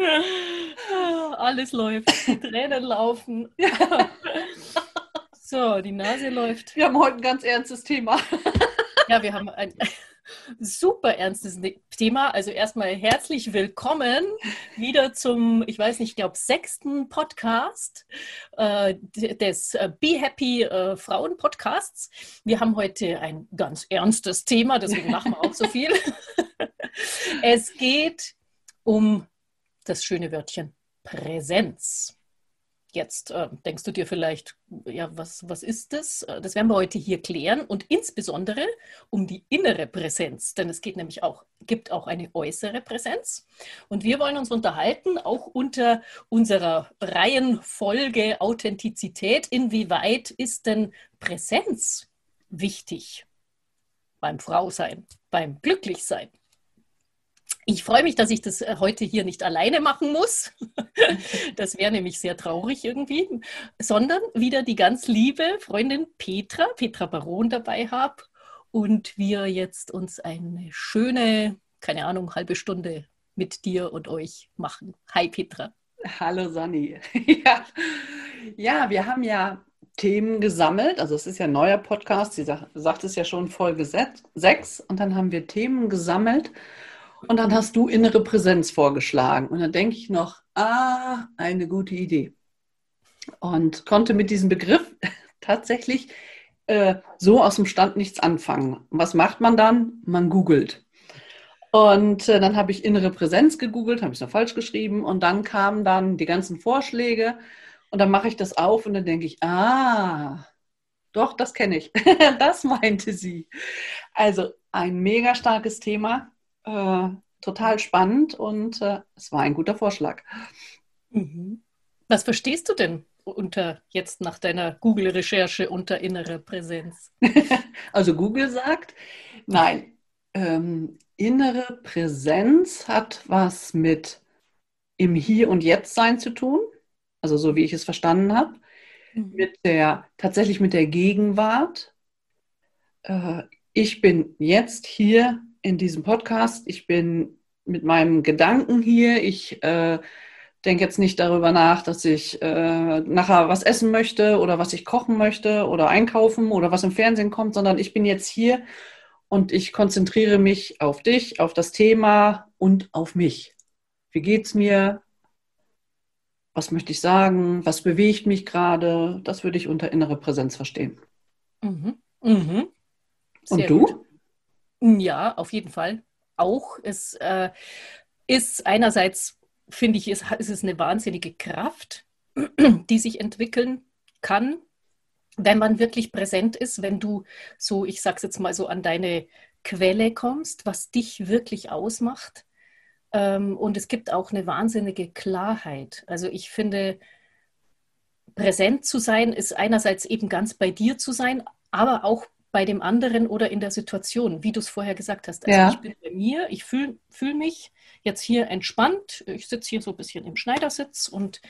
Alles läuft, die Tränen laufen. So, die Nase läuft. Wir haben heute ein ganz ernstes Thema. Ja, wir haben ein super ernstes ne-, Thema. Also erstmal herzlich willkommen wieder zum, ich weiß nicht, ich glaube, sechsten Podcast äh, des äh, Be Happy äh, Frauen Podcasts. Wir haben heute ein ganz ernstes Thema, deswegen machen wir auch so viel. es geht um das schöne Wörtchen Präsenz. Jetzt äh, denkst du dir vielleicht, ja, was, was ist das? Äh, das werden wir heute hier klären und insbesondere um die innere Präsenz, denn es geht nämlich auch, gibt auch eine äußere Präsenz. Und wir wollen uns unterhalten, auch unter unserer Reihenfolge Authentizität, inwieweit ist denn Präsenz wichtig beim Frausein, beim Glücklichsein? Ich freue mich, dass ich das äh, heute hier nicht alleine machen muss. Das wäre nämlich sehr traurig irgendwie, sondern wieder die ganz liebe Freundin Petra, Petra Baron dabei habe und wir jetzt uns eine schöne, keine Ahnung, halbe Stunde mit dir und euch machen. Hi Petra. Hallo Sani. ja. ja, wir haben ja Themen gesammelt. Also es ist ja ein neuer Podcast. Sie sagt, sagt es ja schon Folge 6. Und dann haben wir Themen gesammelt und dann hast du innere Präsenz vorgeschlagen. Und dann denke ich noch, ah, eine gute Idee. Und konnte mit diesem Begriff tatsächlich äh, so aus dem Stand nichts anfangen. Was macht man dann? Man googelt. Und äh, dann habe ich innere Präsenz gegoogelt, habe ich es noch falsch geschrieben. Und dann kamen dann die ganzen Vorschläge. Und dann mache ich das auf und dann denke ich, ah, doch, das kenne ich. das meinte sie. Also ein mega starkes Thema äh, total spannend und äh, es war ein guter Vorschlag. Mhm. Was verstehst du denn unter jetzt nach deiner Google-Recherche unter innere Präsenz? also Google sagt, nein, ähm, innere Präsenz hat was mit im Hier und Jetzt sein zu tun, also so wie ich es verstanden habe, mhm. mit der tatsächlich mit der Gegenwart. Äh, ich bin jetzt hier in diesem Podcast. Ich bin mit meinem Gedanken hier. Ich äh, denke jetzt nicht darüber nach, dass ich äh, nachher was essen möchte oder was ich kochen möchte oder einkaufen oder was im Fernsehen kommt, sondern ich bin jetzt hier und ich konzentriere mich auf dich, auf das Thema und auf mich. Wie geht's mir? Was möchte ich sagen? Was bewegt mich gerade? Das würde ich unter innere Präsenz verstehen. Mhm. Mhm. und du? Gut. Ja, auf jeden Fall. Auch. Es äh, ist einerseits, finde ich, ist, ist es eine wahnsinnige Kraft, die sich entwickeln kann, wenn man wirklich präsent ist, wenn du so, ich sag's jetzt mal so, an deine Quelle kommst, was dich wirklich ausmacht. Ähm, und es gibt auch eine wahnsinnige Klarheit. Also ich finde, präsent zu sein, ist einerseits eben ganz bei dir zu sein, aber auch bei dem anderen oder in der Situation, wie du es vorher gesagt hast. Also ja. ich bin bei mir, ich fühle fühl mich jetzt hier entspannt. Ich sitze hier so ein bisschen im Schneidersitz und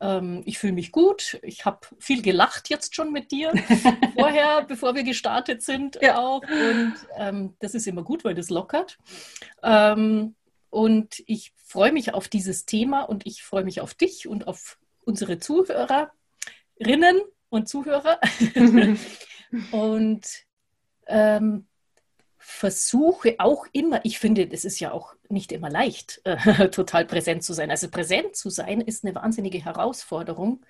ähm, ich fühle mich gut. Ich habe viel gelacht jetzt schon mit dir vorher, bevor wir gestartet sind ja. auch. Und ähm, das ist immer gut, weil das lockert. Ähm, und ich freue mich auf dieses Thema und ich freue mich auf dich und auf unsere Zuhörerinnen und Zuhörer. und ähm, versuche auch immer, ich finde, das ist ja auch nicht immer leicht, äh, total präsent zu sein. Also präsent zu sein ist eine wahnsinnige Herausforderung,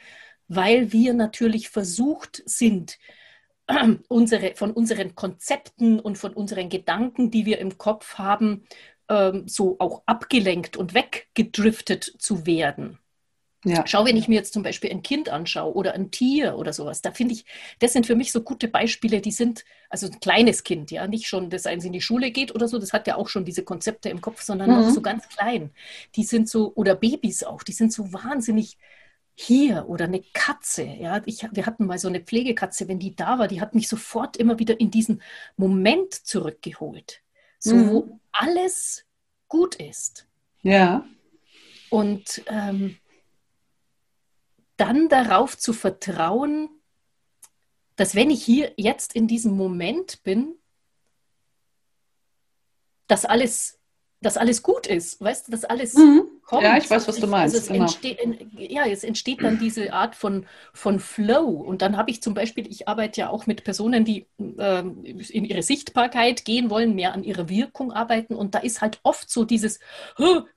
weil wir natürlich versucht sind, äh, unsere, von unseren Konzepten und von unseren Gedanken, die wir im Kopf haben, ähm, so auch abgelenkt und weggedriftet zu werden. Ja. Schau, wenn ich mir jetzt zum Beispiel ein Kind anschaue oder ein Tier oder sowas, da finde ich, das sind für mich so gute Beispiele, die sind, also ein kleines Kind, ja, nicht schon, das eins in die Schule geht oder so, das hat ja auch schon diese Konzepte im Kopf, sondern mhm. noch so ganz klein. Die sind so, oder Babys auch, die sind so wahnsinnig hier oder eine Katze, ja, ich, wir hatten mal so eine Pflegekatze, wenn die da war, die hat mich sofort immer wieder in diesen Moment zurückgeholt, so mhm. wo alles gut ist. Ja. Und ähm, dann darauf zu vertrauen, dass wenn ich hier jetzt in diesem Moment bin, dass alles dass alles gut ist, weißt du, dass alles mhm. Kommt. Ja, ich weiß, was du meinst. Also es, genau. entsteht, ja, es entsteht dann diese Art von, von Flow. Und dann habe ich zum Beispiel, ich arbeite ja auch mit Personen, die äh, in ihre Sichtbarkeit gehen wollen, mehr an ihrer Wirkung arbeiten. Und da ist halt oft so dieses,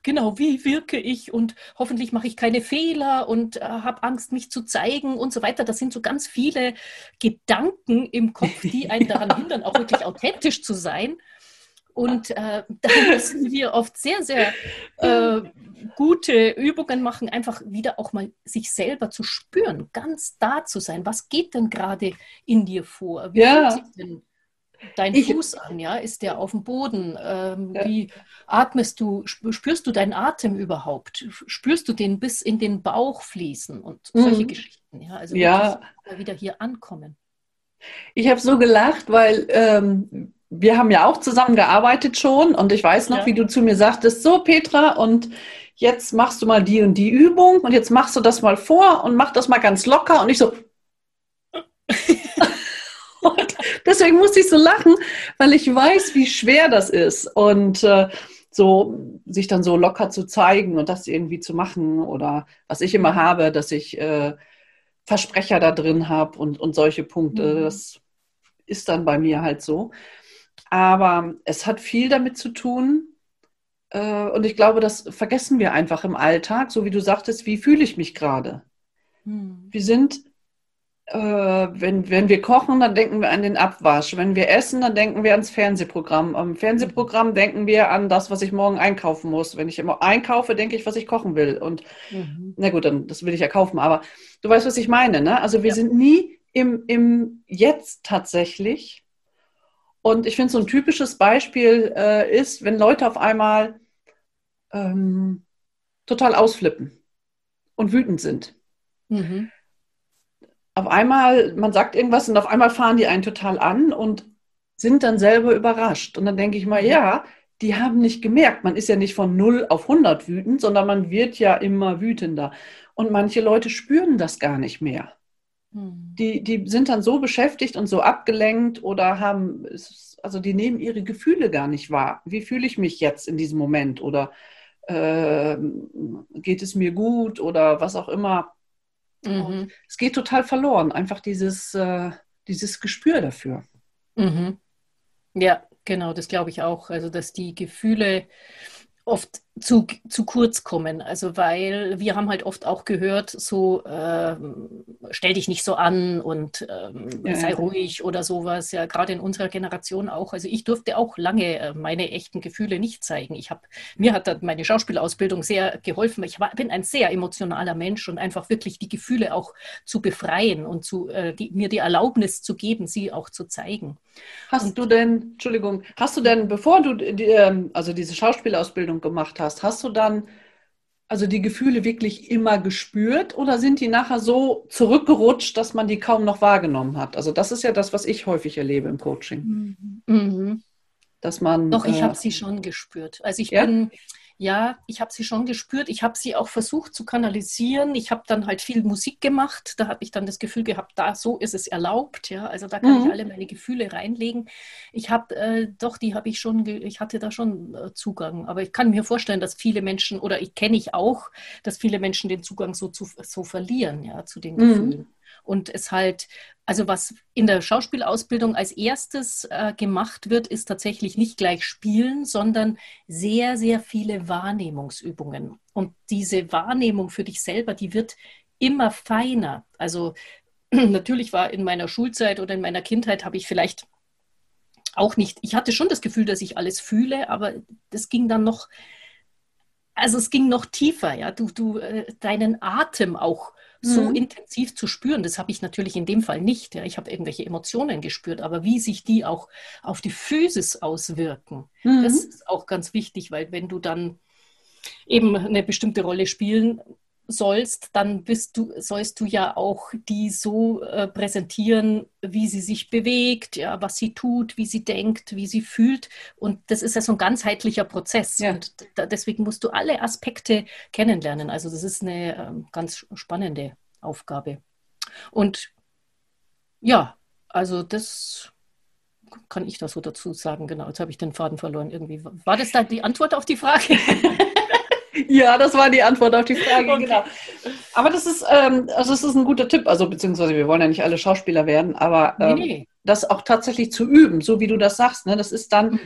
genau, wie wirke ich und hoffentlich mache ich keine Fehler und äh, habe Angst, mich zu zeigen und so weiter. Das sind so ganz viele Gedanken im Kopf, die einen daran hindern, auch wirklich authentisch zu sein. Und äh, da müssen wir oft sehr, sehr äh, gute Übungen machen, einfach wieder auch mal sich selber zu spüren, ganz da zu sein. Was geht denn gerade in dir vor? Wie ja. fühlt sich denn dein ich, Fuß an? Ja? Ist der auf dem Boden? Ähm, ja. Wie atmest du? Spürst du deinen Atem überhaupt? Spürst du den bis in den Bauch fließen und solche mhm. Geschichten? Ja, also ja. wieder hier ankommen. Ich habe so gelacht, weil ähm, wir haben ja auch zusammengearbeitet schon und ich weiß noch, ja. wie du zu mir sagtest, so Petra, und jetzt machst du mal die und die Übung und jetzt machst du das mal vor und mach das mal ganz locker und ich so. und deswegen musste ich so lachen, weil ich weiß, wie schwer das ist und äh, so sich dann so locker zu zeigen und das irgendwie zu machen oder was ich immer habe, dass ich äh, Versprecher da drin habe und, und solche Punkte. Mhm. Das ist dann bei mir halt so. Aber es hat viel damit zu tun. Äh, und ich glaube, das vergessen wir einfach im Alltag, so wie du sagtest, wie fühle ich mich gerade? Hm. Wir sind, äh, wenn, wenn wir kochen, dann denken wir an den Abwasch. Wenn wir essen, dann denken wir ans Fernsehprogramm. Am Fernsehprogramm denken wir an das, was ich morgen einkaufen muss. Wenn ich immer einkaufe, denke ich, was ich kochen will. Und mhm. na gut, dann das will ich ja kaufen. Aber du weißt, was ich meine, ne? Also wir ja. sind nie im, im Jetzt tatsächlich und ich finde, so ein typisches Beispiel äh, ist, wenn Leute auf einmal ähm, total ausflippen und wütend sind. Mhm. Auf einmal, man sagt irgendwas und auf einmal fahren die einen total an und sind dann selber überrascht. Und dann denke ich mal, ja, die haben nicht gemerkt, man ist ja nicht von 0 auf 100 wütend, sondern man wird ja immer wütender. Und manche Leute spüren das gar nicht mehr. Hm. Die, die sind dann so beschäftigt und so abgelenkt oder haben, also die nehmen ihre Gefühle gar nicht wahr. Wie fühle ich mich jetzt in diesem Moment? Oder äh, geht es mir gut oder was auch immer. Mhm. Es geht total verloren, einfach dieses, äh, dieses Gespür dafür. Mhm. Ja, genau, das glaube ich auch. Also, dass die Gefühle oft zu, zu kurz kommen. Also weil wir haben halt oft auch gehört, so äh, stell dich nicht so an und ähm, ja. sei ruhig oder sowas. Ja, gerade in unserer Generation auch. Also ich durfte auch lange äh, meine echten Gefühle nicht zeigen. Ich habe mir hat meine Schauspielausbildung sehr geholfen. Ich war, bin ein sehr emotionaler Mensch und einfach wirklich die Gefühle auch zu befreien und zu äh, die, mir die Erlaubnis zu geben, sie auch zu zeigen. Hast und, du denn, Entschuldigung, hast du denn, bevor du die, ähm, also diese Schauspielausbildung gemacht hast, hast, hast du dann also die Gefühle wirklich immer gespürt oder sind die nachher so zurückgerutscht, dass man die kaum noch wahrgenommen hat? Also das ist ja das, was ich häufig erlebe im Coaching. Mhm. Dass man. Doch, ich äh, habe sie schon gespürt. Also ich ja? bin ja, ich habe sie schon gespürt. Ich habe sie auch versucht zu kanalisieren. Ich habe dann halt viel Musik gemacht. Da habe ich dann das Gefühl gehabt, da so ist es erlaubt. Ja, also da kann mhm. ich alle meine Gefühle reinlegen. Ich habe äh, doch, die habe ich schon, ich hatte da schon äh, Zugang. Aber ich kann mir vorstellen, dass viele Menschen oder ich kenne ich auch, dass viele Menschen den Zugang so zu so verlieren, ja, zu den mhm. Gefühlen und es halt, also was in der Schauspielausbildung als erstes äh, gemacht wird, ist tatsächlich nicht gleich Spielen, sondern sehr, sehr viele Wahrnehmungsübungen. Und diese Wahrnehmung für dich selber, die wird immer feiner. Also natürlich war in meiner Schulzeit oder in meiner Kindheit habe ich vielleicht auch nicht, ich hatte schon das Gefühl, dass ich alles fühle, aber das ging dann noch also es ging noch tiefer, ja. Du, du, äh, deinen Atem auch so Mhm. intensiv zu spüren, das habe ich natürlich in dem Fall nicht. Ja. Ich habe irgendwelche Emotionen gespürt, aber wie sich die auch auf die Physis auswirken, Mhm. das ist auch ganz wichtig, weil wenn du dann eben eine bestimmte Rolle spielen sollst, dann bist du, sollst du ja auch die so äh, präsentieren, wie sie sich bewegt, ja, was sie tut, wie sie denkt, wie sie fühlt. Und das ist ja so ein ganzheitlicher Prozess. Ja. Und da, deswegen musst du alle Aspekte kennenlernen. Also das ist eine ähm, ganz spannende Aufgabe. Und ja, also das kann ich da so dazu sagen. Genau, jetzt habe ich den Faden verloren irgendwie. War das da die Antwort auf die Frage? Ja, das war die Antwort auf die Frage, Okay. genau. Aber das ist, ähm, also das ist ein guter Tipp. Also beziehungsweise wir wollen ja nicht alle Schauspieler werden, aber ähm, Nee. das auch tatsächlich zu üben, so wie du das sagst. Ne? Das ist dann, Mhm.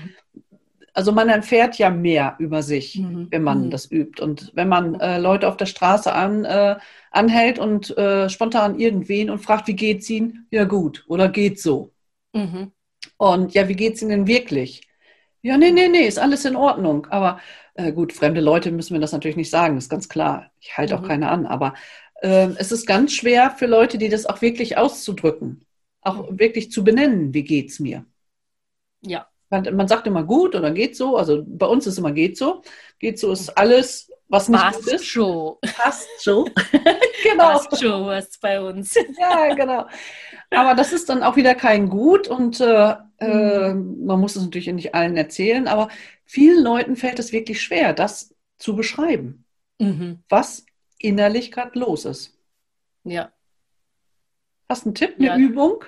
also man erfährt ja mehr über sich, Mhm. wenn man Mhm. das übt. Und wenn man äh, Leute auf der Straße an, äh, anhält und äh, spontan irgendwen und fragt, wie geht's ihnen? Ja gut, oder geht so. Mhm. Und ja, wie geht's ihnen denn wirklich? Ja, nee, nee, nee, ist alles in Ordnung. Aber äh, gut, fremde Leute müssen mir das natürlich nicht sagen, ist ganz klar. Ich halte auch Mhm. keine an. Aber äh, es ist ganz schwer für Leute, die das auch wirklich auszudrücken, auch Mhm. wirklich zu benennen, wie geht's mir. Ja. Man, man sagt immer gut oder geht so. Also bei uns ist immer geht so. Geht so ist alles, was Passt ist. schon. Passt so. genau. Passt schon was bei uns. Ja, genau. Aber das ist dann auch wieder kein Gut und äh, äh, Mhm. man muss es natürlich nicht allen erzählen, aber vielen Leuten fällt es wirklich schwer, das zu beschreiben, Mhm. was innerlich gerade los ist. Ja. Hast du einen Tipp, eine Ja. Übung?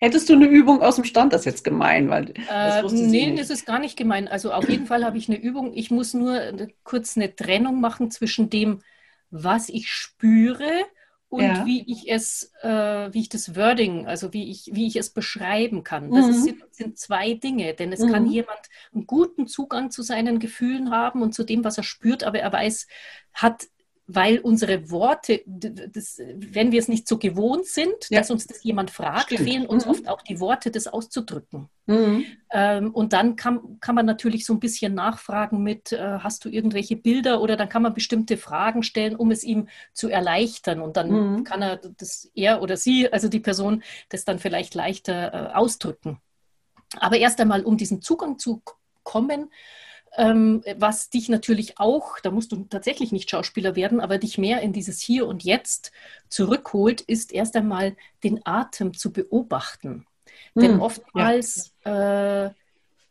Hättest du eine Übung aus dem Stand? Das ist jetzt gemein, weil das Äh, sie nee, nicht. das ist gar nicht gemein. Also auf jeden Fall habe ich eine Übung. Ich muss nur äh, kurz eine Trennung machen zwischen dem, was ich spüre und Ja. wie ich es, äh, wie ich das Wording, also wie ich, wie ich es beschreiben kann. Das Mhm. ist, sind, sind zwei Dinge, denn es Mhm. kann jemand einen guten Zugang zu seinen Gefühlen haben und zu dem, was er spürt, aber er weiß, hat weil unsere Worte, das, wenn wir es nicht so gewohnt sind, Ja. dass uns das jemand fragt, Stimmt. fehlen uns Mhm. oft auch die Worte, das auszudrücken. Mhm. Ähm, und dann kann, kann man natürlich so ein bisschen nachfragen mit, äh, hast du irgendwelche Bilder oder dann kann man bestimmte Fragen stellen, um es ihm zu erleichtern. Und dann Mhm. kann er das, er oder sie, also die Person, das dann vielleicht leichter äh, ausdrücken. Aber erst einmal, um diesen Zugang zu kommen, ähm, was dich natürlich auch, da musst du tatsächlich nicht Schauspieler werden, aber dich mehr in dieses Hier und Jetzt zurückholt, ist erst einmal den Atem zu beobachten. Denn Mhm. oftmals, äh,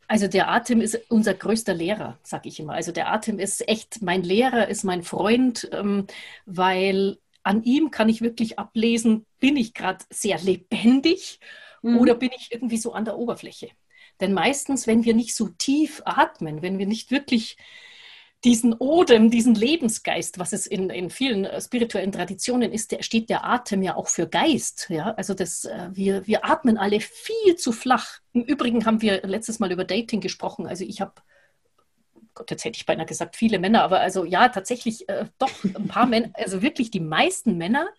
also der Atem ist unser größter Lehrer, sag ich immer. Also der Atem ist echt mein Lehrer, ist mein Freund, ähm, weil an ihm kann ich wirklich ablesen, bin ich gerade sehr lebendig Mhm. oder bin ich irgendwie so an der Oberfläche. Denn meistens, wenn wir nicht so tief atmen, wenn wir nicht wirklich diesen Odem, diesen Lebensgeist, was es in, in vielen äh, spirituellen Traditionen ist, der steht der Atem ja auch für Geist. Ja? Also das, äh, wir, wir atmen alle viel zu flach. Im Übrigen haben wir letztes Mal über Dating gesprochen. Also ich habe, Gott, jetzt hätte ich beinahe gesagt, viele Männer, aber also ja, tatsächlich äh, doch ein paar Männer, also wirklich die meisten Männer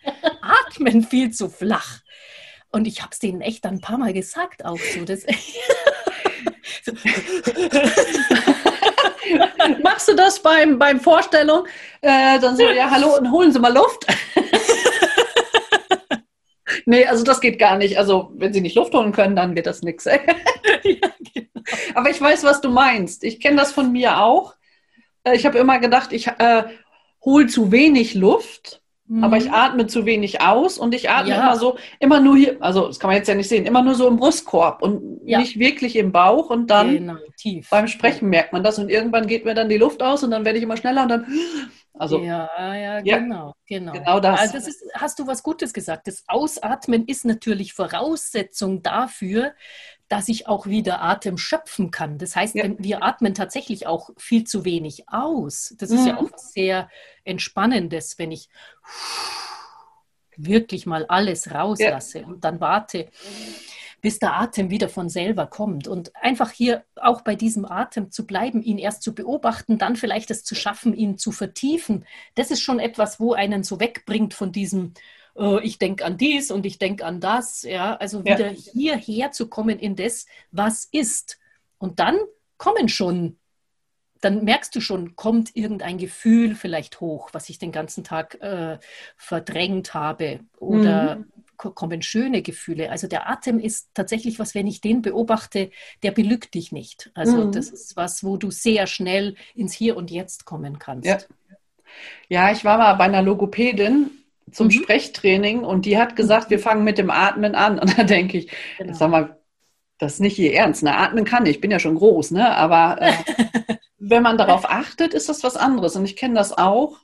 atmen viel zu flach. Und ich habe es denen echt ein paar Mal gesagt auch so. Das, so. Machst du das beim, beim Vorstellung? Äh, dann so, ja, hallo und holen Sie mal Luft. nee, also das geht gar nicht. Also, wenn Sie nicht Luft holen können, dann wird das nichts. ja, genau. Aber ich weiß, was du meinst. Ich kenne das von mir auch. Äh, Ich habe immer gedacht, ich äh, hole zu wenig Luft, aber ich Mhm. atme zu wenig aus und ich atme Ja. immer so, immer nur hier, also das kann man jetzt ja nicht sehen, immer nur so im Brustkorb und Ja. nicht wirklich im Bauch und dann genau, tief. beim Sprechen merkt man das und irgendwann geht mir dann die Luft aus und dann werde ich immer schneller und dann, also ja, ja, Ja. genau, genau. Genau das. Also das ist, hast du was Gutes gesagt. Das Ausatmen ist natürlich Voraussetzung dafür, dass ich auch wieder Atem schöpfen kann. Das heißt, Ja. wenn wir atmen tatsächlich auch viel zu wenig aus. Das ist ja Mhm. auch sehr Entspannendes, wenn ich wirklich mal alles rauslasse und dann warte, bis der Atem wieder von selber kommt. Und einfach hier auch bei diesem Atem zu bleiben, ihn erst zu beobachten, dann vielleicht es zu schaffen, ihn zu vertiefen. Das ist schon etwas, wo einen so wegbringt von diesem, äh, ich denke an dies und ich denke an das. Ja, also Ja. wieder hierher zu kommen in das, was ist. Und dann kommen schon dann merkst du schon, kommt irgendein Gefühl vielleicht hoch, was ich den ganzen Tag äh, verdrängt habe oder mhm. kommen schöne Gefühle. Also der Atem ist tatsächlich was, wenn ich den beobachte, der belügt dich nicht. Also mhm. das ist was, wo du sehr schnell ins Hier und Jetzt kommen kannst. Ja, ja ich war mal bei einer Logopädin zum mhm. Sprechtraining und die hat gesagt, wir fangen mit dem Atmen an. Und da denke ich, genau. sag mal, das ist nicht ihr Ernst. Ne? Atmen kann ich, ich bin ja schon groß, ne? aber äh, wenn man darauf achtet, ist das was anderes. Und ich kenne das auch,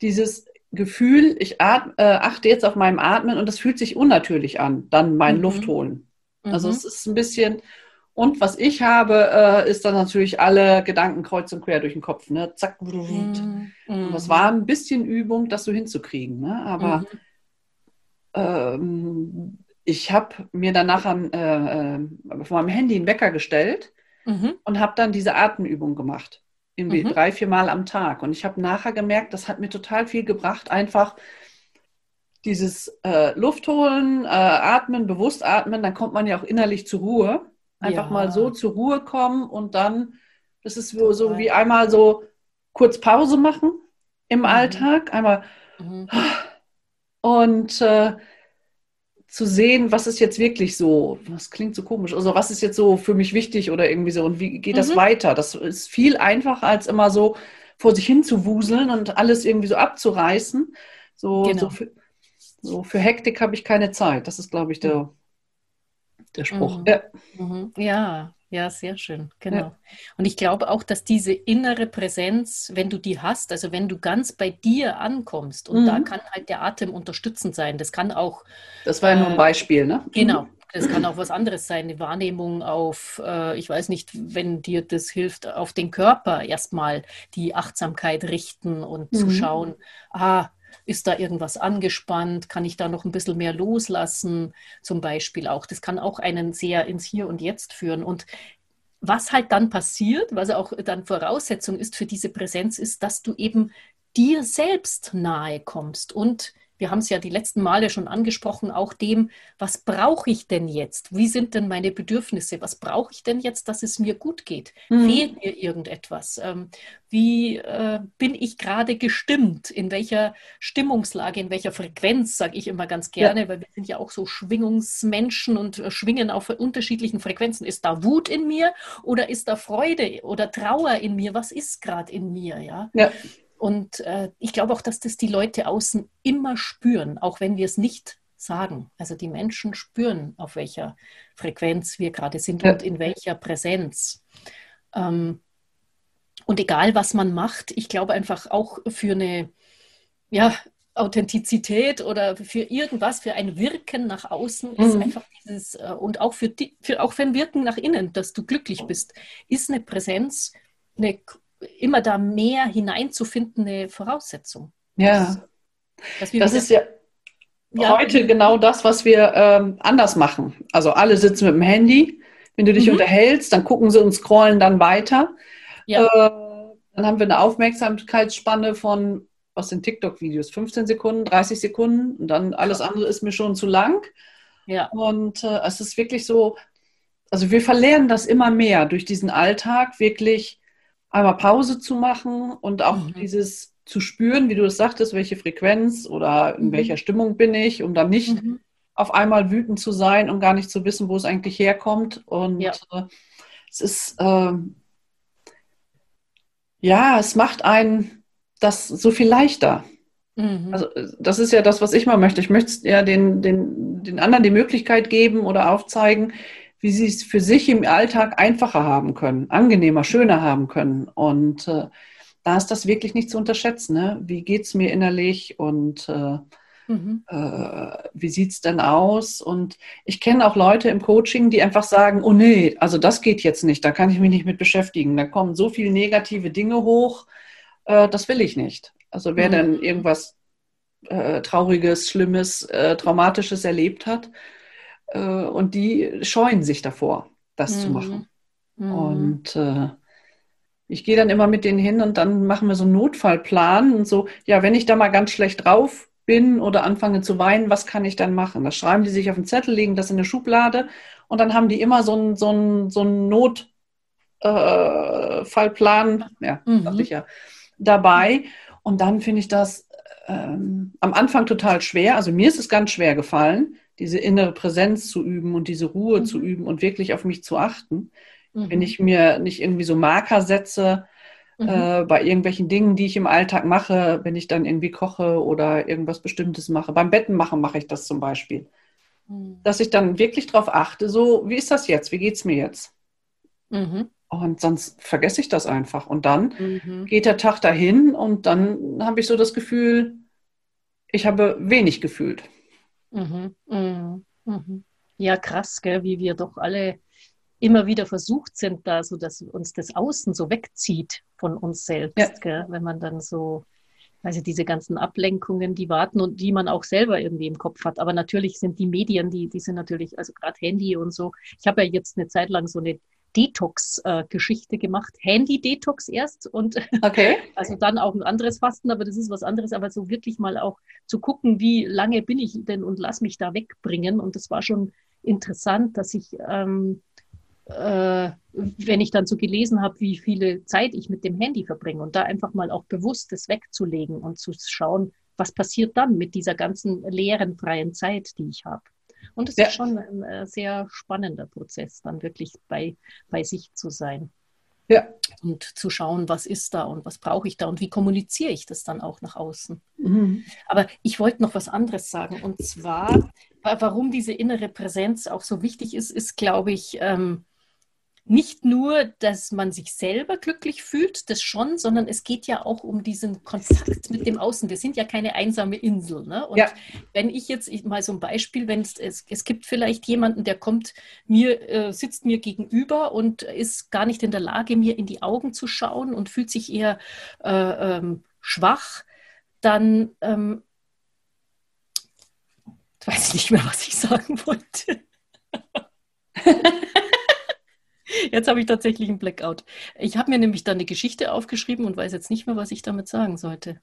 dieses Gefühl, ich atme, äh, achte jetzt auf meinem Atmen und das fühlt sich unnatürlich an, dann mein mhm. Luft holen. Also mhm. es ist ein bisschen, und was ich habe, äh, ist dann natürlich alle Gedanken kreuz und quer durch den Kopf. Ne? Zack, mhm. Und das war ein bisschen Übung, das so hinzukriegen. Ne? Aber mhm. ähm, ich habe mir danach an, äh, äh, von meinem Handy einen Wecker gestellt mhm. und habe dann diese Atemübung gemacht. Irgendwie mhm. drei, vier Mal am Tag. Und ich habe nachher gemerkt, das hat mir total viel gebracht, einfach dieses äh, Luft holen, äh, atmen, bewusst atmen, dann kommt man ja auch innerlich zur Ruhe. Einfach ja. mal so zur Ruhe kommen und dann, das ist so, so wie einmal so kurz Pause machen im mhm. Alltag, einmal mhm. und äh, zu sehen, was ist jetzt wirklich so, was klingt so komisch, also was ist jetzt so für mich wichtig oder irgendwie so und wie geht das mhm. weiter? Das ist viel einfacher, als immer so vor sich hin zu wuseln und alles irgendwie so abzureißen. So, genau. so, für, so für Hektik habe ich keine Zeit. Das ist, glaube ich, der, der Spruch. Mhm. Ja. Mhm. ja. Ja, sehr schön, genau. Ja. Und ich glaube auch, dass diese innere Präsenz, wenn du die hast, also wenn du ganz bei dir ankommst, und mhm. da kann halt der Atem unterstützend sein. Das kann auch. Das war ja nur ein äh, Beispiel, ne? Genau. Das kann auch was anderes sein, eine Wahrnehmung auf, äh, ich weiß nicht, wenn dir das hilft, auf den Körper erstmal die Achtsamkeit richten und mhm. zu schauen, ah, ist da irgendwas angespannt? Kann ich da noch ein bisschen mehr loslassen? Zum Beispiel auch. Das kann auch einen sehr ins Hier und Jetzt führen. Und was halt dann passiert, was auch dann Voraussetzung ist für diese Präsenz, ist, dass du eben dir selbst nahe kommst und wir haben es ja die letzten Male schon angesprochen, auch dem, was brauche ich denn jetzt? Wie sind denn meine Bedürfnisse? Was brauche ich denn jetzt, dass es mir gut geht? Mhm. Fehlt mir irgendetwas? Ähm, wie äh, bin ich gerade gestimmt? In welcher Stimmungslage, in welcher Frequenz, sage ich immer ganz gerne, ja. weil wir sind ja auch so Schwingungsmenschen und äh, schwingen auf unterschiedlichen Frequenzen. Ist da Wut in mir oder ist da Freude oder Trauer in mir? Was ist gerade in mir? Ja. ja. Und äh, ich glaube auch, dass das die Leute außen immer spüren, auch wenn wir es nicht sagen. Also die Menschen spüren, auf welcher Frequenz wir gerade sind ja. und in welcher Präsenz. Ähm, und egal, was man macht, ich glaube einfach auch für eine ja, Authentizität oder für irgendwas, für ein Wirken nach außen mhm. ist einfach dieses, äh, und auch für, die, für, auch für ein Wirken nach innen, dass du glücklich bist, ist eine Präsenz eine immer da mehr hineinzufinden eine Voraussetzung. Ja. Das, das ist ja, ja, heute genau das, was wir ähm, anders machen. Also alle sitzen mit dem Handy. Wenn du dich mhm. unterhältst, dann gucken sie und scrollen dann weiter. Ja. Äh, dann haben wir eine Aufmerksamkeitsspanne von, was sind TikTok-Videos? 15 Sekunden, 30 Sekunden und dann alles andere ist mir schon zu lang. Ja. Und äh, es ist wirklich so, also wir verlernen das immer mehr durch diesen Alltag, wirklich einmal Pause zu machen und auch mhm. dieses zu spüren, wie du es sagtest, welche Frequenz oder in mhm. welcher Stimmung bin ich, um dann nicht mhm. auf einmal wütend zu sein und gar nicht zu wissen, wo es eigentlich herkommt. Und ja. äh, es ist, äh, ja, es macht einen das so viel leichter. Mhm. Also das ist ja das, was ich mal möchte. Ich möchte ja den, den, den anderen die Möglichkeit geben oder aufzeigen, wie sie es für sich im Alltag einfacher haben können, angenehmer, schöner haben können. Und äh, da ist das wirklich nicht zu unterschätzen. Ne? Wie geht es mir innerlich und äh, mhm. äh, wie sieht es denn aus? Und ich kenne auch Leute im Coaching, die einfach sagen, oh nee, also das geht jetzt nicht, da kann ich mich nicht mit beschäftigen. Da kommen so viele negative Dinge hoch, äh, das will ich nicht. Also wer mhm. dann irgendwas äh, Trauriges, Schlimmes, äh, Traumatisches erlebt hat, äh, und die scheuen sich davor, das mhm. zu machen. Mhm. Und äh, ich gehe dann immer mit denen hin und dann machen wir so einen Notfallplan und so, ja, wenn ich da mal ganz schlecht drauf bin oder anfange zu weinen, was kann ich dann machen? Das schreiben die sich auf den Zettel, legen das in eine Schublade und dann haben die immer so einen, so einen, so einen Not, Notfallplan, äh, ja, mhm. ja, dabei. Und dann finde ich das ähm, am Anfang total schwer. Also mir ist es ganz schwer gefallen, diese innere Präsenz zu üben und diese Ruhe mhm. zu üben und wirklich auf mich zu achten. Mhm. Wenn ich mir nicht irgendwie so Marker setze, Mhm. Äh, bei irgendwelchen Dingen, die ich im Alltag mache, wenn ich dann irgendwie koche oder irgendwas Bestimmtes mache. Beim Betten machen mache ich das zum Beispiel. Mhm. Dass ich dann wirklich darauf achte, so, wie ist das jetzt? Wie geht es mir jetzt? Mhm. Und sonst vergesse ich das einfach. Und dann mhm. geht der Tag dahin und dann habe ich so das Gefühl, ich habe wenig gefühlt. Mhm. Mhm. Ja, krass, gell, wie wir doch alle immer wieder versucht sind, da so, dass uns das Außen so wegzieht von uns selbst, ja. gell? wenn man dann so, also diese ganzen Ablenkungen, die warten und die man auch selber irgendwie im Kopf hat. Aber natürlich sind die Medien, die, die sind natürlich, also gerade Handy und so. Ich habe ja jetzt eine Zeit lang so eine Detox-Geschichte gemacht. Handy-Detox erst und okay. also dann auch ein anderes Fasten, aber das ist was anderes, aber so wirklich mal auch zu gucken, wie lange bin ich denn und lass mich da wegbringen. Und das war schon interessant, dass ich ähm, äh, wenn ich dann so gelesen habe, wie viele Zeit ich mit dem Handy verbringe und da einfach mal auch bewusst das wegzulegen und zu schauen, was passiert dann mit dieser ganzen leeren, freien Zeit, die ich habe. Und es ja. ist schon ein äh, sehr spannender Prozess, dann wirklich bei, bei sich zu sein. Ja. Und zu schauen, was ist da und was brauche ich da und wie kommuniziere ich das dann auch nach außen. Mhm. Aber ich wollte noch was anderes sagen und zwar, warum diese innere Präsenz auch so wichtig ist, ist, glaube ich, ähm, nicht nur, dass man sich selber glücklich fühlt, das schon, sondern es geht ja auch um diesen Kontakt mit dem Außen. Wir sind ja keine einsame Insel. Ne? Und ja. wenn ich jetzt ich, mal so ein Beispiel, wenn es, es, gibt vielleicht jemanden, der kommt mir, äh, sitzt mir gegenüber und ist gar nicht in der Lage, mir in die Augen zu schauen und fühlt sich eher äh, ähm, schwach, dann ähm, weiß ich nicht mehr, was ich sagen wollte. Jetzt habe ich tatsächlich einen Blackout. Ich habe mir nämlich dann eine Geschichte aufgeschrieben und weiß jetzt nicht mehr, was ich damit sagen sollte.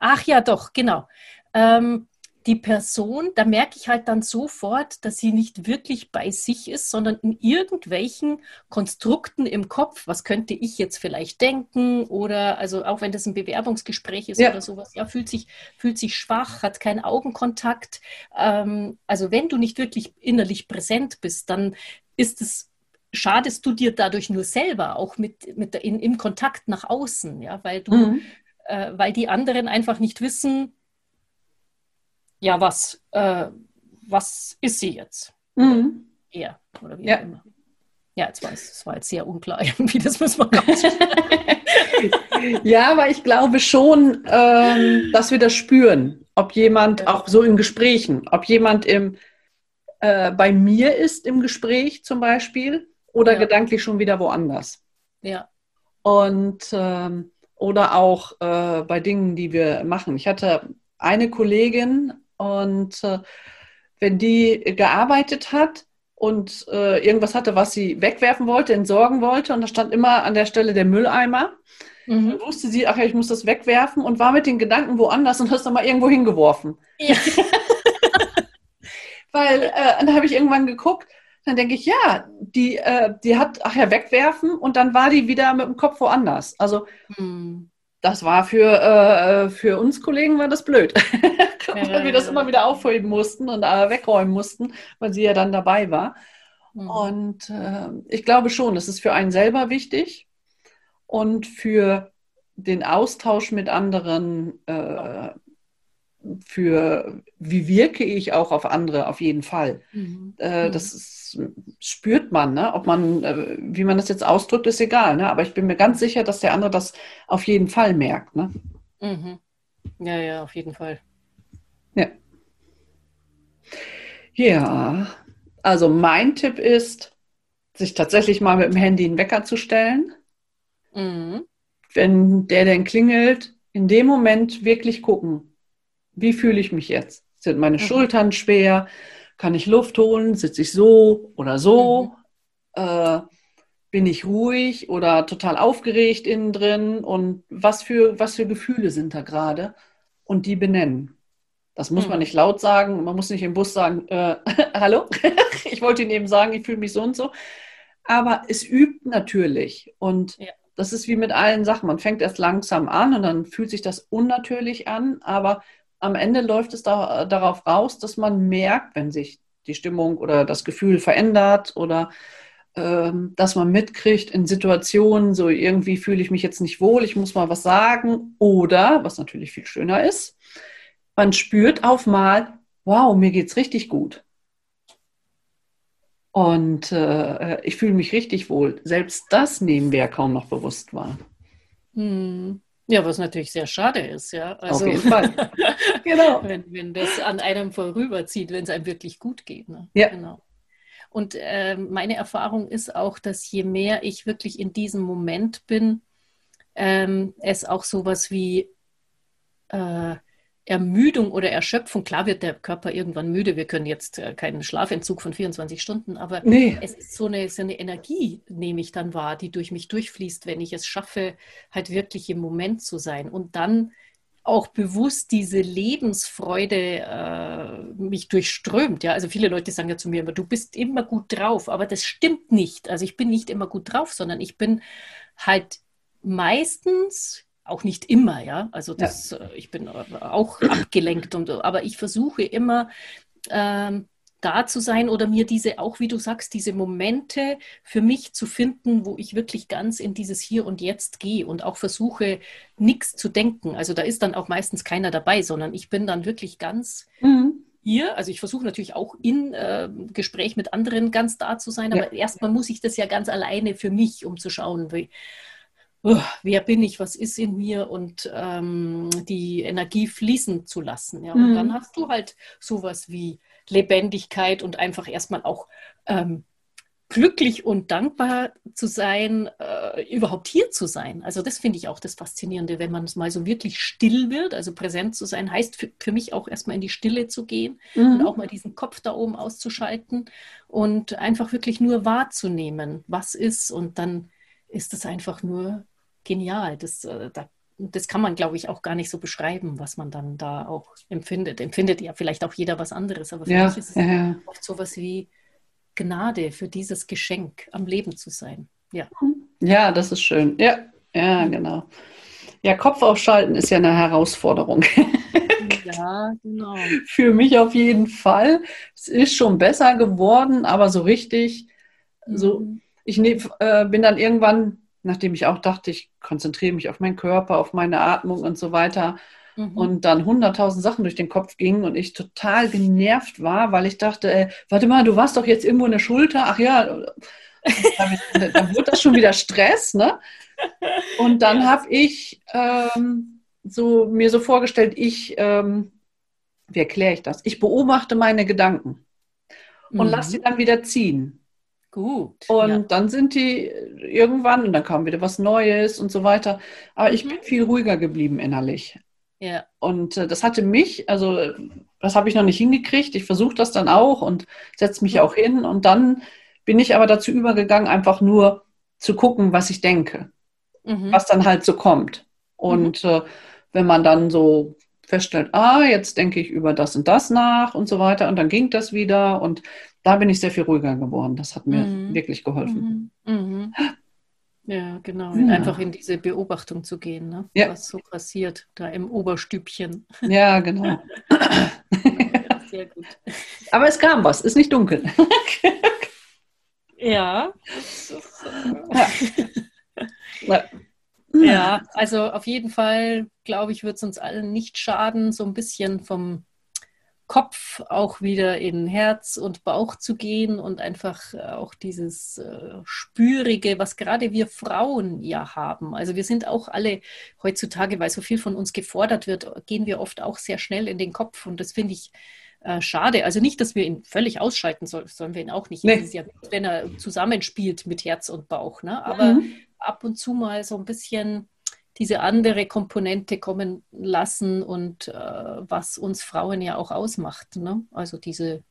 Ach ja, doch, genau. Ähm, die Person, da merke ich halt dann sofort, dass sie nicht wirklich bei sich ist, sondern in irgendwelchen Konstrukten im Kopf. Was könnte ich jetzt vielleicht denken? Oder also auch wenn das ein Bewerbungsgespräch ist ja. oder sowas, ja, fühlt sich, fühlt sich schwach, hat keinen Augenkontakt. Ähm, also wenn du nicht wirklich innerlich präsent bist, dann ist es schadest du dir dadurch nur selber, auch mit, mit in, im Kontakt nach außen, ja, weil du, mhm. äh, weil die anderen einfach nicht wissen, ja, was, äh, was ist sie jetzt? Mhm. Er oder wie ja. auch immer. Ja, jetzt war es, es war jetzt sehr unklar, wie das muss man Ja, aber ich glaube schon, ähm, dass wir das spüren, ob jemand auch so in Gesprächen, ob jemand im, äh, bei mir ist im Gespräch zum Beispiel oder ja. gedanklich schon wieder woanders. Ja. Und ähm, oder auch äh, bei Dingen, die wir machen. Ich hatte eine Kollegin und äh, wenn die gearbeitet hat und äh, irgendwas hatte, was sie wegwerfen wollte, entsorgen wollte, und da stand immer an der Stelle der Mülleimer, mhm. dann wusste sie, ach ja, ich muss das wegwerfen und war mit den Gedanken woanders und es dann mal irgendwo hingeworfen. Ja. Weil äh, dann habe ich irgendwann geguckt, dann denke ich, ja, die, äh, die hat, ach ja, wegwerfen und dann war die wieder mit dem Kopf woanders. Also hm. das war für, äh, für uns Kollegen war das blöd, ja, weil wir das immer wieder aufheben mussten und äh, wegräumen mussten, weil sie ja dann dabei war. Hm. Und äh, ich glaube schon, das ist für einen selber wichtig und für den Austausch mit anderen äh, für wie wirke ich auch auf andere auf jeden Fall. Mhm. Äh, mhm. das ist, spürt man, ne? ob man, äh, wie man das jetzt ausdrückt, ist egal. Ne? Aber ich bin mir ganz sicher, dass der andere das auf jeden Fall merkt. Ne? Mhm. Ja, ja, auf jeden Fall. Ja. Ja, also mein Tipp ist, sich tatsächlich mal mit dem Handy einen Wecker zu stellen. Mhm. Wenn der denn klingelt, in dem Moment wirklich gucken, wie fühle ich mich jetzt? Sind meine mhm. Schultern schwer? Kann ich Luft holen? Sitze ich so oder so? Mhm. Äh, bin ich ruhig oder total aufgeregt innen drin? Und was für, was für Gefühle sind da gerade? Und die benennen. Das muss man mhm. nicht laut sagen. Man muss nicht im Bus sagen, äh, hallo, ich wollte Ihnen eben sagen, ich fühle mich so und so. aber es übt natürlich. Und ja. das ist wie mit allen Sachen. Man fängt erst langsam an und dann fühlt sich das unnatürlich an, aber am Ende läuft es da, darauf raus, dass man merkt, wenn sich die Stimmung oder das Gefühl verändert oder ähm, dass man mitkriegt in Situationen, so irgendwie fühle ich mich jetzt nicht wohl, ich muss mal was sagen. Oder, was natürlich viel schöner ist, man spürt auf mal, wow, mir geht es richtig gut. Und äh, ich fühle mich richtig wohl. Selbst das nehmen wir ja kaum noch bewusst wahr. Hm. Ja, was natürlich sehr schade ist, ja. Also, Auf jeden Fall. genau. Wenn, wenn das an einem vorüberzieht, wenn es einem wirklich gut geht. Ne? Ja. Genau. Und äh, meine Erfahrung ist auch, dass je mehr ich wirklich in diesem Moment bin, ähm, es auch sowas wie äh, Ermüdung oder Erschöpfung, klar wird der Körper irgendwann müde, wir können jetzt äh, keinen Schlafentzug von 24 Stunden, aber nee. es ist so eine, so eine Energie, nehme ich dann wahr, die durch mich durchfließt, wenn ich es schaffe, halt wirklich im Moment zu sein und dann auch bewusst diese Lebensfreude äh, mich durchströmt. Ja, also viele Leute sagen ja zu mir immer, du bist immer gut drauf, aber das stimmt nicht. Also ich bin nicht immer gut drauf, sondern ich bin halt meistens auch nicht immer, ja. Also das, ja. Äh, ich bin auch abgelenkt und aber ich versuche immer ähm, da zu sein oder mir diese, auch wie du sagst, diese Momente für mich zu finden, wo ich wirklich ganz in dieses Hier und Jetzt gehe und auch versuche, nichts zu denken. Also da ist dann auch meistens keiner dabei, sondern ich bin dann wirklich ganz mhm. hier. Also ich versuche natürlich auch in äh, Gespräch mit anderen ganz da zu sein, aber ja. erstmal muss ich das ja ganz alleine für mich, um zu schauen, wie, oh, wer bin ich, was ist in mir und ähm, die Energie fließen zu lassen. Ja? Und mhm. dann hast du halt sowas wie Lebendigkeit und einfach erstmal auch ähm, glücklich und dankbar zu sein, äh, überhaupt hier zu sein. Also das finde ich auch das Faszinierende, wenn man es mal so wirklich still wird, also präsent zu sein, heißt für, für mich auch erstmal in die Stille zu gehen mhm. und auch mal diesen Kopf da oben auszuschalten und einfach wirklich nur wahrzunehmen, was ist und dann ist es einfach nur genial. Das, äh, da das kann man, glaube ich, auch gar nicht so beschreiben, was man dann da auch empfindet. Empfindet ja vielleicht auch jeder was anderes, aber für ja, mich ist es ja. oft so was wie Gnade für dieses Geschenk, am Leben zu sein. Ja, ja das ist schön. Ja, ja, genau. Ja, Kopf aufschalten ist ja eine Herausforderung. ja, genau. Für mich auf jeden Fall. Es ist schon besser geworden, aber so richtig, mhm. so, ich ne, äh, bin dann irgendwann nachdem ich auch dachte, ich konzentriere mich auf meinen Körper, auf meine Atmung und so weiter. Mhm. Und dann hunderttausend Sachen durch den Kopf gingen und ich total genervt war, weil ich dachte, ey, warte mal, du warst doch jetzt irgendwo in der Schulter. Ach ja, dann, dann wird das schon wieder Stress, ne? Und dann ja. habe ich ähm, so, mir so vorgestellt, ich, ähm, wie erkläre ich das? Ich beobachte meine Gedanken und mhm. lasse sie dann wieder ziehen. Gut. Und ja. dann sind die irgendwann und dann kam wieder was Neues und so weiter. Aber ich mhm. bin viel ruhiger geblieben innerlich. Ja. Und äh, das hatte mich, also das habe ich noch nicht hingekriegt. Ich versuche das dann auch und setze mich mhm. auch hin. Und dann bin ich aber dazu übergegangen, einfach nur zu gucken, was ich denke, mhm. was dann halt so kommt. Und mhm. äh, wenn man dann so feststellt, ah, jetzt denke ich über das und das nach und so weiter, und dann ging das wieder und da bin ich sehr viel ruhiger geworden. Das hat mir mhm. wirklich geholfen. Mhm. mhm. Ja, genau. Ja. Einfach in diese Beobachtung zu gehen, ne? ja. was so passiert, da im Oberstübchen. Ja, genau. ja, sehr gut. Aber es kam was, ist nicht dunkel. ja. ja. Ja, also auf jeden Fall, glaube ich, wird es uns allen nicht schaden, so ein bisschen vom Kopf auch wieder in Herz und Bauch zu gehen und einfach äh, auch dieses äh, Spürige, was gerade wir Frauen ja haben. Also wir sind auch alle heutzutage, weil so viel von uns gefordert wird, gehen wir oft auch sehr schnell in den Kopf und das finde ich äh, schade. Also nicht, dass wir ihn völlig ausschalten sollen, sollen wir ihn auch nicht. Nee. Es ist ja, wenn er zusammenspielt mit Herz und Bauch. Ne? Aber mhm. Ab und zu mal so ein bisschen diese andere Komponente kommen lassen und äh, was uns Frauen ja auch ausmacht. Ne? Also diese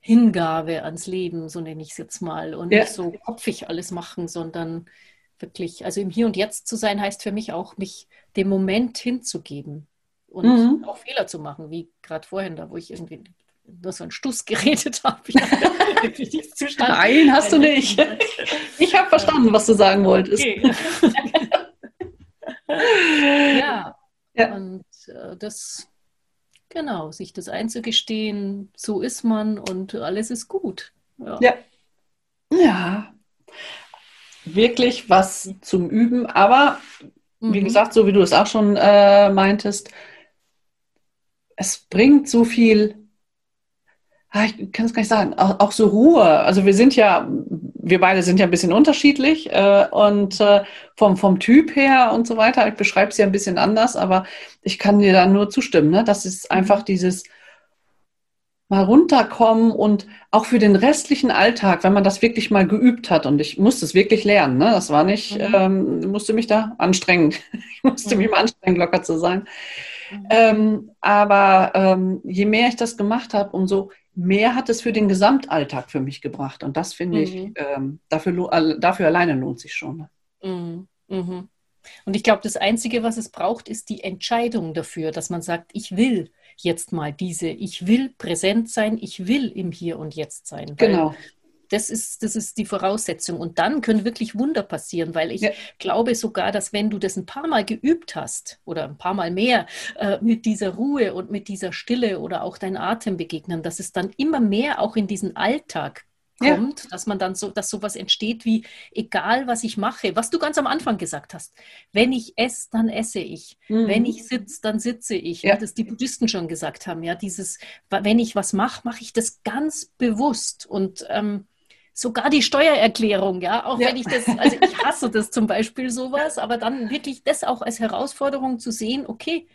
Hingabe ans Leben, so nenne ich es jetzt mal, und ja. nicht so kopfig alles machen, sondern wirklich, also im Hier und Jetzt zu sein, heißt für mich auch, mich dem Moment hinzugeben und mhm. auch Fehler zu machen, wie gerade vorhin da, wo ich irgendwie nur so ein Stuss geredet habe. Nein, hast du nicht. Ich habe verstanden, was du sagen wolltest. Okay. ja. ja. Und äh, das, genau, sich das einzugestehen, so ist man und alles ist gut. Ja. Ja. ja. Wirklich was zum Üben, aber wie mhm. gesagt, so wie du es auch schon äh, meintest, es bringt so viel, ich kann es gar nicht sagen, auch, auch, so Ruhe. Also wir sind ja, wir beide sind ja ein bisschen unterschiedlich äh, und äh, vom, vom Typ her und so weiter, ich beschreibe es ja ein bisschen anders, aber ich kann dir da nur zustimmen. Ne? Das ist einfach dieses mal runterkommen und auch für den restlichen Alltag, wenn man das wirklich mal geübt hat und ich musste es wirklich lernen, ne? das war nicht, mhm. ähm, musste mich da anstrengen, ich musste mhm. mich mal anstrengen, locker zu sein. Mhm. Ähm, aber ähm, je mehr ich das gemacht habe, umso mehr hat es für den Gesamtalltag für mich gebracht. Und das finde ich, mhm. ähm, dafür, dafür alleine lohnt sich schon. Mhm. Mhm. Und ich glaube, das Einzige, was es braucht, ist die Entscheidung dafür, dass man sagt, ich will jetzt mal diese, ich will präsent sein, ich will im Hier und Jetzt sein. Genau. Das ist, das ist die Voraussetzung. Und dann können wirklich Wunder passieren, weil ich ja. glaube sogar, dass wenn du das ein paar Mal geübt hast oder ein paar Mal mehr äh, mit dieser Ruhe und mit dieser Stille oder auch dein Atem begegnen, dass es dann immer mehr auch in diesen Alltag kommt, ja. dass man dann so, dass sowas entsteht wie, egal was ich mache, was du ganz am Anfang gesagt hast, wenn ich esse, dann esse ich. Mhm. Wenn ich sitze, dann sitze ich. Ja. Das die Buddhisten schon gesagt haben, ja, dieses, wenn ich was mache, mache ich das ganz bewusst und ähm, sogar die Steuererklärung, ja, auch ja. wenn ich das, also ich hasse das zum Beispiel sowas, aber dann wirklich das auch als Herausforderung zu sehen, okay,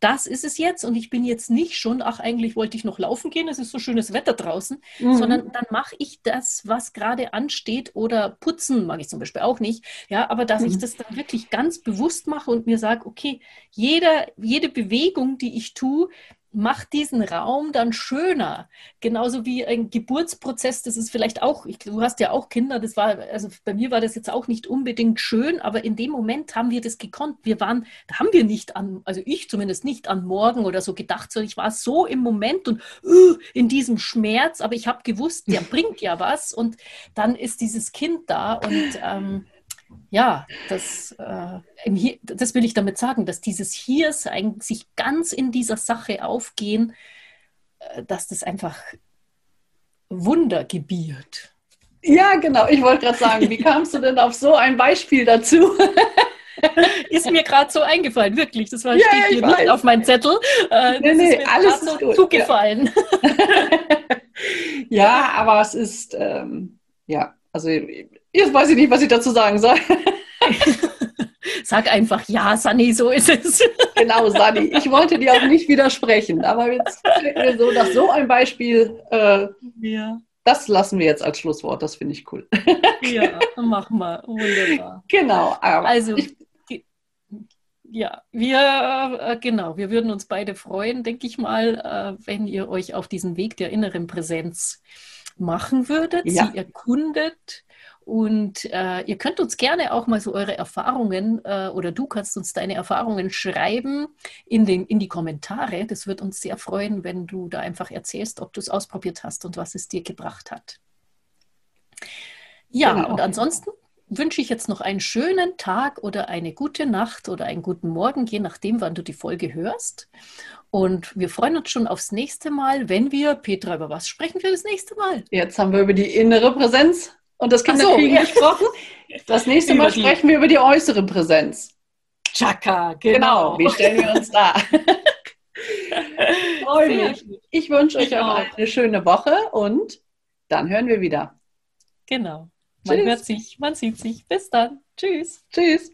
das ist es jetzt und ich bin jetzt nicht schon, ach, eigentlich wollte ich noch laufen gehen, es ist so schönes Wetter draußen, mhm. sondern dann mache ich das, was gerade ansteht oder putzen mag ich zum Beispiel auch nicht, ja, aber dass mhm. ich das dann wirklich ganz bewusst mache und mir sage, okay, jeder, jede Bewegung, die ich tue, macht diesen Raum dann schöner. Genauso wie ein Geburtsprozess, das ist vielleicht auch, ich, du hast ja auch Kinder, das war, also bei mir war das jetzt auch nicht unbedingt schön, aber in dem Moment haben wir das gekonnt. Wir waren, da haben wir nicht an, also ich zumindest nicht an morgen oder so gedacht, sondern ich war so im Moment und uh, in diesem Schmerz, aber ich habe gewusst, der bringt ja was und dann ist dieses Kind da und ähm, ja, das, äh, das will ich damit sagen, dass dieses Hiersein, sich ganz in dieser Sache aufgehen, äh, dass das einfach Wunder gebiert. Ja, genau. Ich wollte gerade sagen, wie kamst du denn auf so ein Beispiel dazu? ist mir gerade so eingefallen, wirklich. Das war, ja, steht hier weiß. nicht auf meinem Zettel. Äh, nee, nee, ist alles so gut. zugefallen. Ja. ja. aber es ist, ähm, ja, also Jetzt weiß ich nicht, was ich dazu sagen soll. Sag einfach, ja, Sani, so ist es. Genau, Sani. Ich wollte dir auch nicht widersprechen, aber jetzt so, dass so ein Beispiel, äh, ja. das lassen wir jetzt als Schlusswort. Das finde ich cool. Ja, mach mal. Wunderbar. Genau. also, ich, ja, wir, äh, genau, wir würden uns beide freuen, denke ich mal, äh, wenn ihr euch auf diesen Weg der inneren Präsenz machen würdet, ja. sie erkundet und äh, ihr könnt uns gerne auch mal so eure Erfahrungen äh, oder du kannst uns deine Erfahrungen schreiben in, den, in die Kommentare. Das wird uns sehr freuen, wenn du da einfach erzählst, ob du es ausprobiert hast und was es dir gebracht hat. Ja, genau. und ansonsten wünsche ich jetzt noch einen schönen Tag oder eine gute Nacht oder einen guten Morgen, je nachdem, wann du die Folge hörst. Und wir freuen uns schon aufs nächste Mal, wenn wir, Petra, über was sprechen wir das nächste Mal? Jetzt haben wir über die innere Präsenz und das Kinderkriegen so, ja. gesprochen. Das nächste Mal sprechen wir über die äußere Präsenz. Chaka, genau. genau. Wie stellen wir uns da? ich wünsche euch auch eine schöne Woche und dann hören wir wieder. Genau. Man Tschüss. hört sich, man sieht sich. Bis dann. Tschüss. Tschüss.